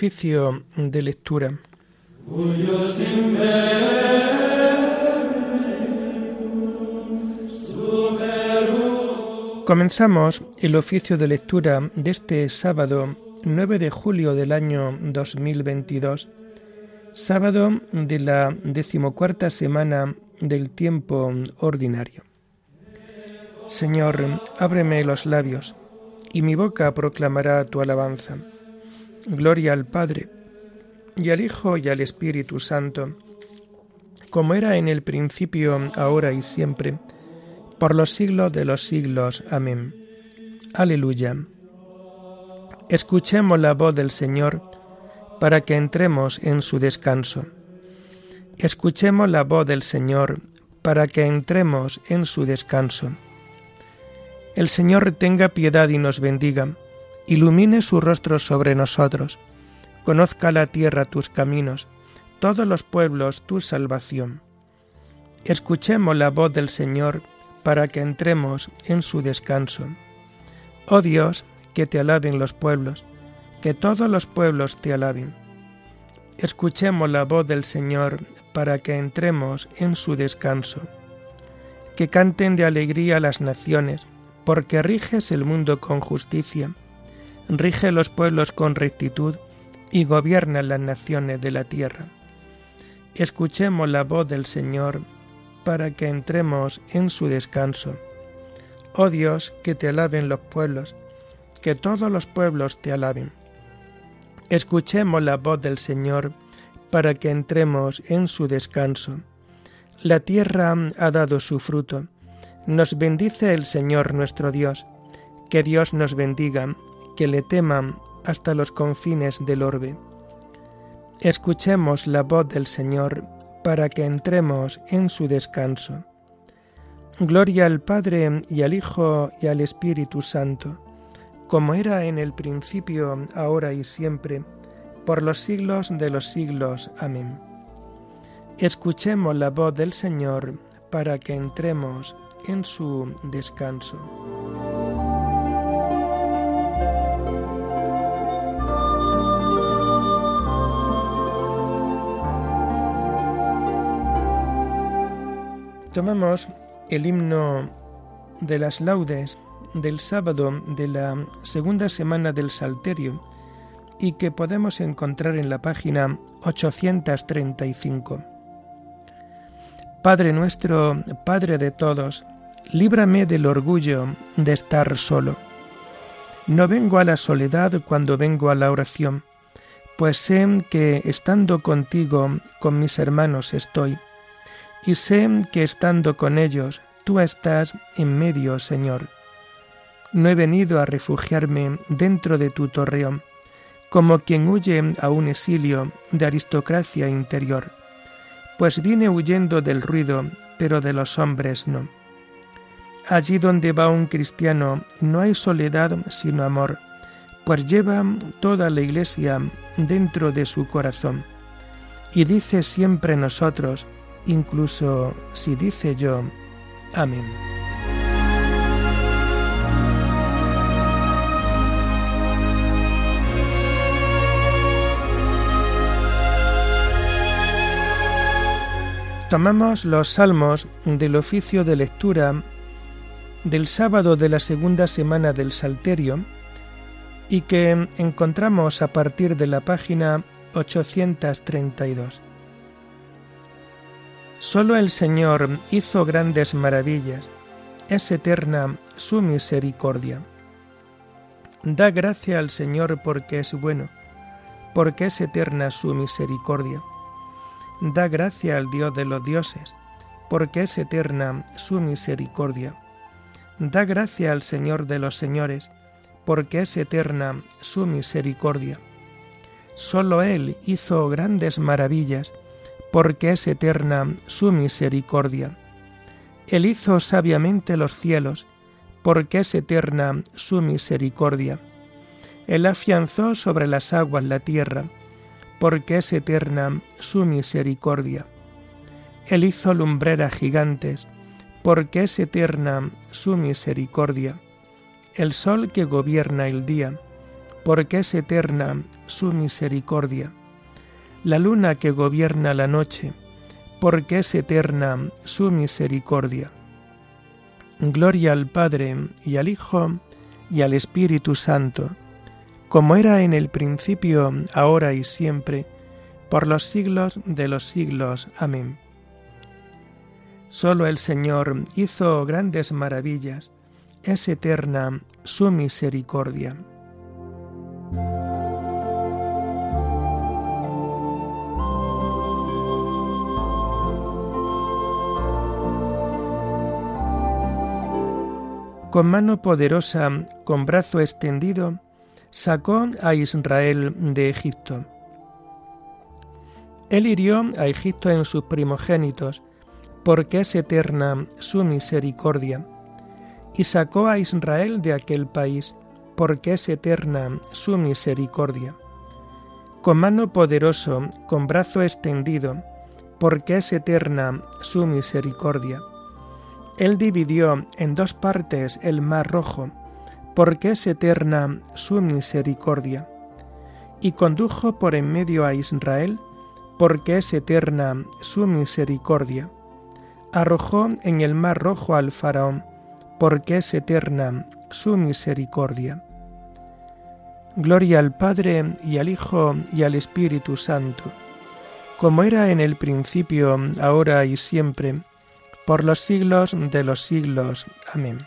Oficio de lectura. Comenzamos el oficio de lectura de este sábado 9 de julio del año 2022, sábado de la decimocuarta semana del tiempo ordinario. Señor, ábreme los labios, y mi boca proclamará tu alabanza. Gloria al Padre, y al Hijo, y al Espíritu Santo, como era en el principio, ahora y siempre, por los siglos de los siglos. Amén. Aleluya. Escuchemos la voz del Señor para que entremos en su descanso. Escuchemos la voz del Señor para que entremos en su descanso. El Señor tenga piedad y nos bendiga, ilumine su rostro sobre nosotros, conozca la tierra tus caminos, todos los pueblos tu salvación. Escuchemos la voz del Señor para que entremos en su descanso. Oh Dios, que te alaben los pueblos, que todos los pueblos te alaben. Escuchemos la voz del Señor para que entremos en su descanso. Que canten de alegría las naciones, porque riges el mundo con justicia, rige los pueblos con rectitud y gobierna las naciones de la tierra. Escuchemos la voz del Señor para que entremos en su descanso. Oh Dios, que te alaben los pueblos, que todos los pueblos te alaben. Escuchemos la voz del Señor para que entremos en su descanso. La tierra ha dado su fruto. Nos bendice el Señor nuestro Dios. Que Dios nos bendiga, que le teman hasta los confines del orbe. Escuchemos la voz del Señor para que entremos en su descanso. Gloria al Padre y al Hijo y al Espíritu Santo, como era en el principio, ahora y siempre, por los siglos de los siglos. Amén. Escuchemos la voz del Señor para que entremos en su descanso. Tomamos el himno de las laudes del sábado de la segunda semana del Salterio y que podemos encontrar en la página 835. Padre nuestro, Padre de todos, líbrame del orgullo de estar solo. No vengo a la soledad cuando vengo a la oración, pues sé que estando contigo, con mis hermanos estoy, y sé que estando con ellos, tú estás en medio, Señor. No he venido a refugiarme dentro de tu torreón, como quien huye a un exilio de aristocracia interior, pues viene huyendo del ruido, pero de los hombres no. Allí donde va un cristiano no hay soledad sino amor, pues lleva toda la iglesia dentro de su corazón. Y dice siempre nosotros, incluso si dice yo, amén. Tomamos los salmos del oficio de lectura del sábado de la segunda semana del Salterio y que encontramos a partir de la página 832. Solo el Señor hizo grandes maravillas, es eterna su misericordia. Da gracia al Señor porque es bueno, porque es eterna su misericordia Da gracia al Dios de los dioses, porque es eterna su misericordia. Da gracia al Señor de los señores, porque es eterna su misericordia. Solo Él hizo grandes maravillas, porque es eterna su misericordia. Él hizo sabiamente los cielos, porque es eterna su misericordia. Él afianzó sobre las aguas la tierra, porque es eterna su misericordia. Él hizo lumbreras gigantes, porque es eterna su misericordia. El sol que gobierna el día, porque es eterna su misericordia. La luna que gobierna la noche, porque es eterna su misericordia. Gloria al Padre y al Hijo y al Espíritu Santo, como era en el principio, ahora y siempre, por los siglos de los siglos. Amén. Solo el Señor hizo grandes maravillas, es eterna su misericordia. Con mano poderosa, con brazo extendido, sacó a Israel de Egipto. Él hirió a Egipto en sus primogénitos, porque es eterna su misericordia, y sacó a Israel de aquel país, porque es eterna su misericordia. Con mano poderoso, con brazo extendido, porque es eterna su misericordia él dividió en dos partes el mar rojo, porque es eterna su misericordia, y condujo por en medio a Israel, porque es eterna su misericordia. Arrojó en el mar rojo al faraón, porque es eterna su misericordia. Gloria al Padre y al Hijo y al Espíritu Santo, como era en el principio, ahora y siempre, por los siglos de los siglos. Amén.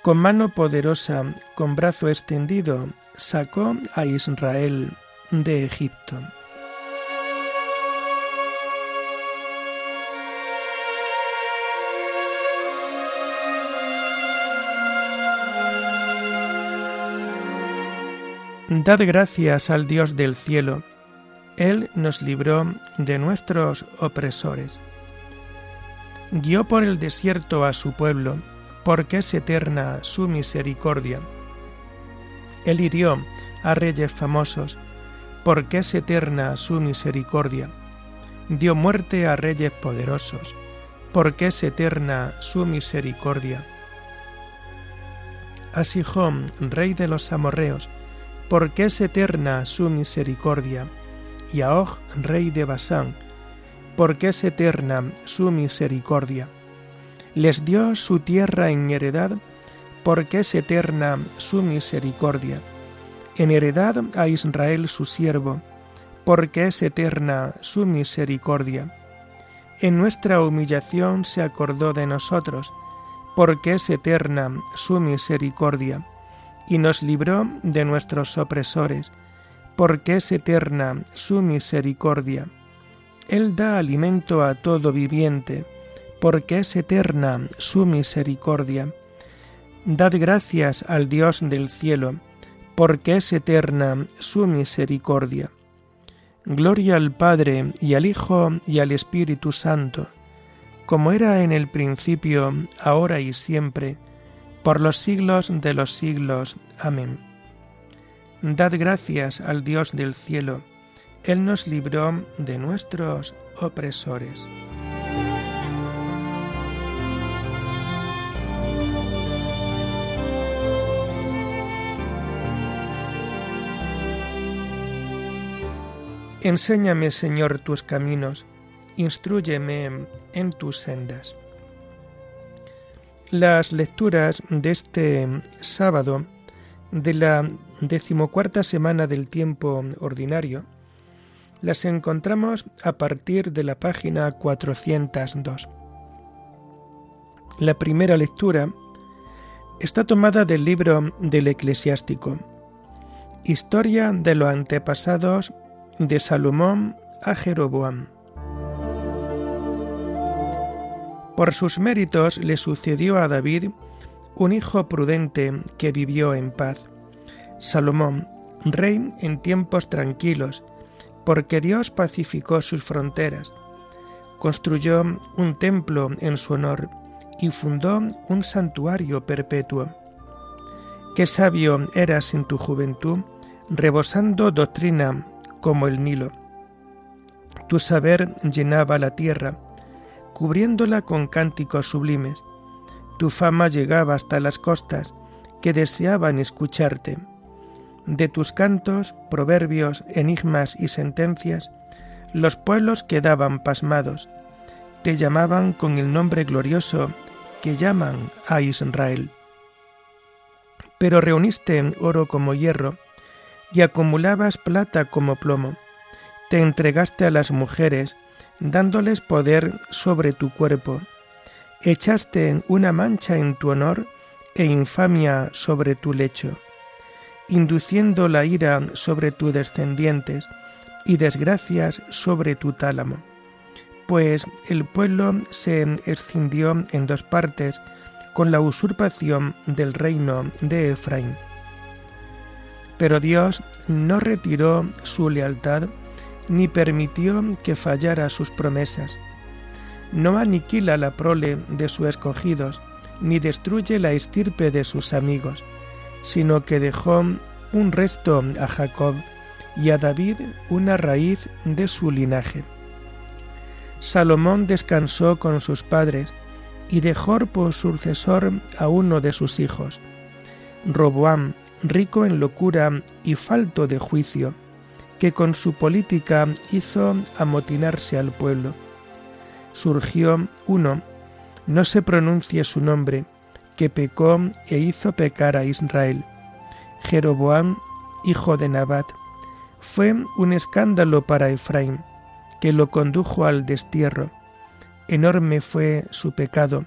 Con mano poderosa, con brazo extendido, sacó a Israel de Egipto. Dad gracias al Dios del cielo, Él nos libró de nuestros opresores guió por el desierto a su pueblo, porque es eterna su misericordia. Él hirió a reyes famosos, porque es eterna su misericordia. Dio muerte a reyes poderosos, porque es eterna su misericordia. A Sihón, rey de los amorreos, porque es eterna su misericordia, y a Og, rey de Basán, porque es eterna su misericordia. Les dio su tierra en heredad, porque es eterna su misericordia. En heredad a Israel su siervo, porque es eterna su misericordia. En nuestra humillación se acordó de nosotros, porque es eterna su misericordia, y nos libró de nuestros opresores, porque es eterna su misericordia él da alimento a todo viviente, porque es eterna su misericordia. Dad gracias al Dios del cielo, porque es eterna su misericordia. Gloria al Padre y al Hijo y al Espíritu Santo, como era en el principio, ahora y siempre, por los siglos de los siglos. Amén. Dad gracias al Dios del cielo, él nos libró de nuestros opresores. Enséñame, Señor, tus caminos, instruyeme en tus sendas. Las lecturas de este sábado de la decimocuarta semana del tiempo ordinario las encontramos a partir de la página 402. La primera lectura está tomada del libro del eclesiástico, Historia de los antepasados de Salomón a Jeroboam. Por sus méritos le sucedió a David un hijo prudente que vivió en paz, Salomón, rey en tiempos tranquilos, porque Dios pacificó sus fronteras, construyó un templo en su honor y fundó un santuario perpetuo. Qué sabio eras en tu juventud, rebosando doctrina como el Nilo. Tu saber llenaba la tierra, cubriéndola con cánticos sublimes. Tu fama llegaba hasta las costas, que deseaban escucharte. De tus cantos, proverbios, enigmas y sentencias, los pueblos quedaban pasmados, te llamaban con el nombre glorioso que llaman a Israel. Pero reuniste oro como hierro y acumulabas plata como plomo. Te entregaste a las mujeres, dándoles poder sobre tu cuerpo. Echaste una mancha en tu honor e infamia sobre tu lecho, induciendo la ira sobre tus descendientes y desgracias sobre tu tálamo. Pues el pueblo se escindió en dos partes con la usurpación del reino de Efraín. Pero Dios no retiró su lealtad ni permitió que fallara sus promesas. No aniquila la prole de sus escogidos, ni destruye la estirpe de sus amigos, sino que dejó un resto a Jacob y a David una raíz de su linaje. Salomón descansó con sus padres y dejó por sucesor a uno de sus hijos, Roboam, rico en locura y falto de juicio, que con su política hizo amotinarse al pueblo. Surgió uno, no se pronuncie su nombre, que pecó e hizo pecar a Israel. Jeroboam, hijo de Nabat, fue un escándalo para Efraín, que lo condujo al destierro. Enorme fue su pecado,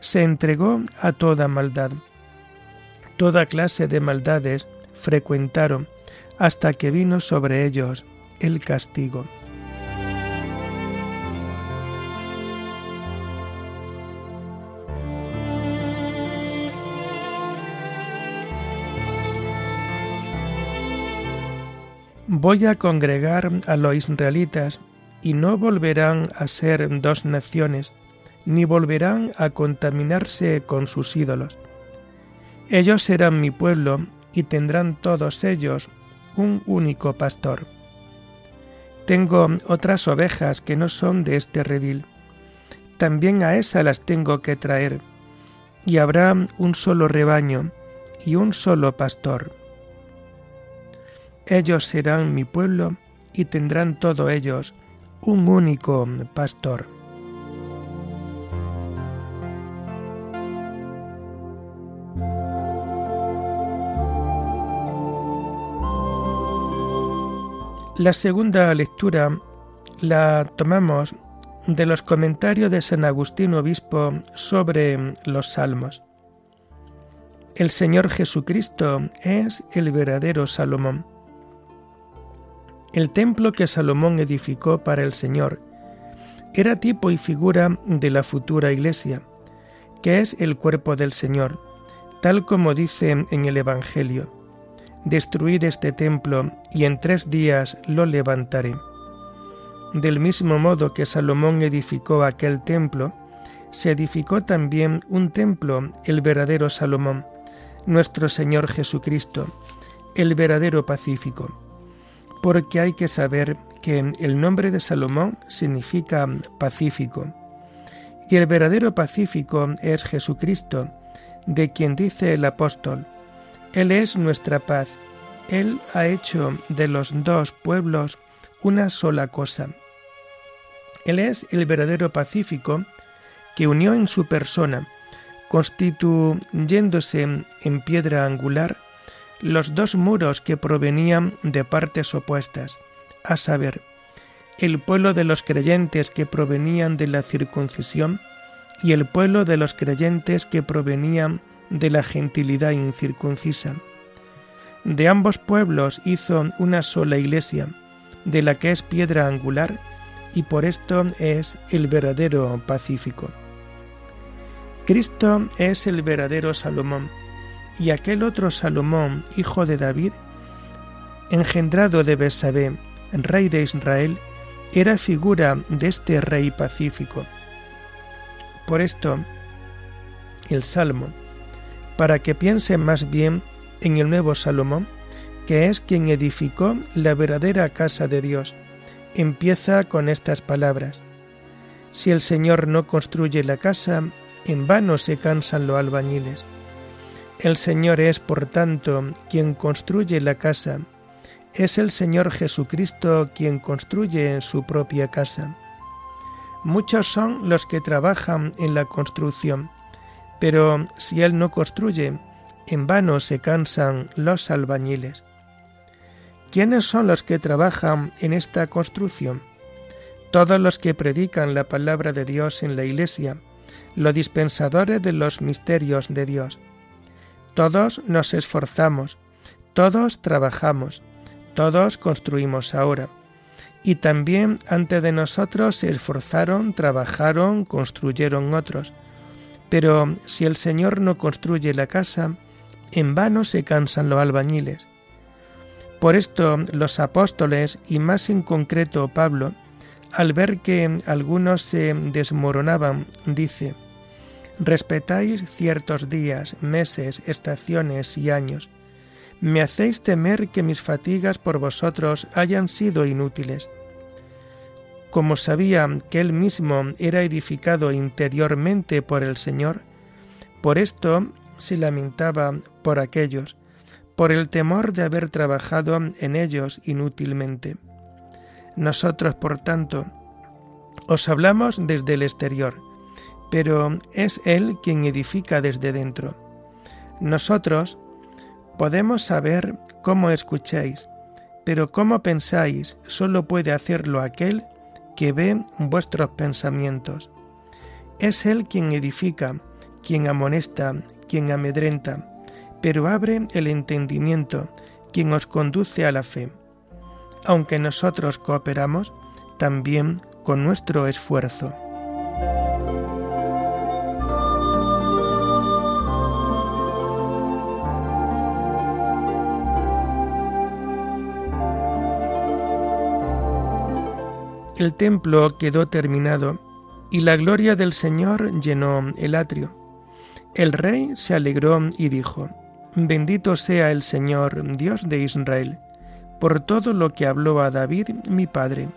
se entregó a toda maldad. Toda clase de maldades frecuentaron hasta que vino sobre ellos el castigo. Voy a congregar a los israelitas y no volverán a ser dos naciones, ni volverán a contaminarse con sus ídolos. Ellos serán mi pueblo y tendrán todos ellos un único pastor. Tengo otras ovejas que no son de este redil. También a esas las tengo que traer, y habrá un solo rebaño y un solo pastor. Ellos serán mi pueblo y tendrán todos ellos un único pastor. La segunda lectura la tomamos de los comentarios de San Agustín Obispo sobre los Salmos. El Señor Jesucristo es el verdadero Salomón. El templo que Salomón edificó para el Señor era tipo y figura de la futura iglesia, que es el cuerpo del Señor, tal como dice en el Evangelio. Destruid este templo y en tres días lo levantaré. Del mismo modo que Salomón edificó aquel templo, se edificó también un templo, el verdadero Salomón, nuestro Señor Jesucristo, el verdadero pacífico porque hay que saber que el nombre de Salomón significa pacífico, y el verdadero pacífico es Jesucristo, de quien dice el apóstol, Él es nuestra paz, Él ha hecho de los dos pueblos una sola cosa. Él es el verdadero pacífico que unió en su persona, constituyéndose en piedra angular, los dos muros que provenían de partes opuestas, a saber, el pueblo de los creyentes que provenían de la circuncisión y el pueblo de los creyentes que provenían de la gentilidad incircuncisa. De ambos pueblos hizo una sola iglesia, de la que es piedra angular, y por esto es el verdadero pacífico. Cristo es el verdadero Salomón, y aquel otro Salomón, hijo de David, engendrado de Besabé, rey de Israel, era figura de este rey pacífico. Por esto, el Salmo, para que piense más bien en el nuevo Salomón, que es quien edificó la verdadera casa de Dios, empieza con estas palabras. Si el Señor no construye la casa, en vano se cansan los albañiles El Señor es, por tanto, quien construye la casa. Es el Señor Jesucristo quien construye su propia casa. Muchos son los que trabajan en la construcción, pero si Él no construye, en vano se cansan los albañiles. ¿Quiénes son los que trabajan en esta construcción? Todos los que predican la palabra de Dios en la Iglesia, los dispensadores de los misterios de Dios. Todos nos esforzamos, todos trabajamos, todos construimos ahora. Y también antes de nosotros se esforzaron, trabajaron, construyeron otros. Pero si el Señor no construye la casa, en vano se cansan los albañiles. Por esto los apóstoles, y más en concreto Pablo, al ver que algunos se desmoronaban, dice, Respetáis ciertos días, meses, estaciones y años. Me hacéis temer que mis fatigas por vosotros hayan sido inútiles. Como sabía que él mismo era edificado interiormente por el Señor, por esto se lamentaba por aquellos, por el temor de haber trabajado en ellos inútilmente. Nosotros, por tanto, os hablamos desde el exterior, pero es Él quien edifica desde dentro. Nosotros podemos saber cómo escucháis, pero cómo pensáis solo puede hacerlo aquel que ve vuestros pensamientos. Es Él quien edifica, quien amonesta, quien amedrenta, pero abre el entendimiento, quien os conduce a la fe. Aunque nosotros cooperamos, también con nuestro esfuerzo. El templo quedó terminado y la gloria del Señor llenó el atrio. El rey se alegró y dijo, Bendito sea el Señor, Dios de Israel, por todo lo que habló a David mi padre.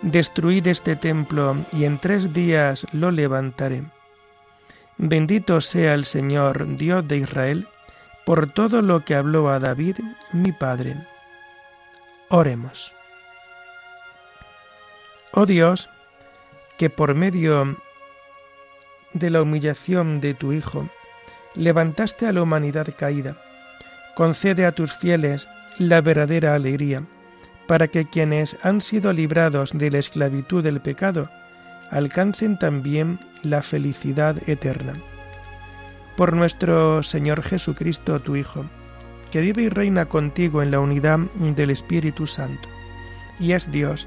Destruid este templo y en tres días lo levantaré. Bendito sea el Señor, Dios de Israel, por todo lo que habló a David mi padre. Oremos. Oh Dios, que por medio de la humillación de tu Hijo, levantaste a la humanidad caída, concede a tus fieles la verdadera alegría, para que quienes han sido librados de la esclavitud del pecado alcancen también la felicidad eterna. Por nuestro Señor Jesucristo, tu Hijo, que vive y reina contigo en la unidad del Espíritu Santo, y es Dios,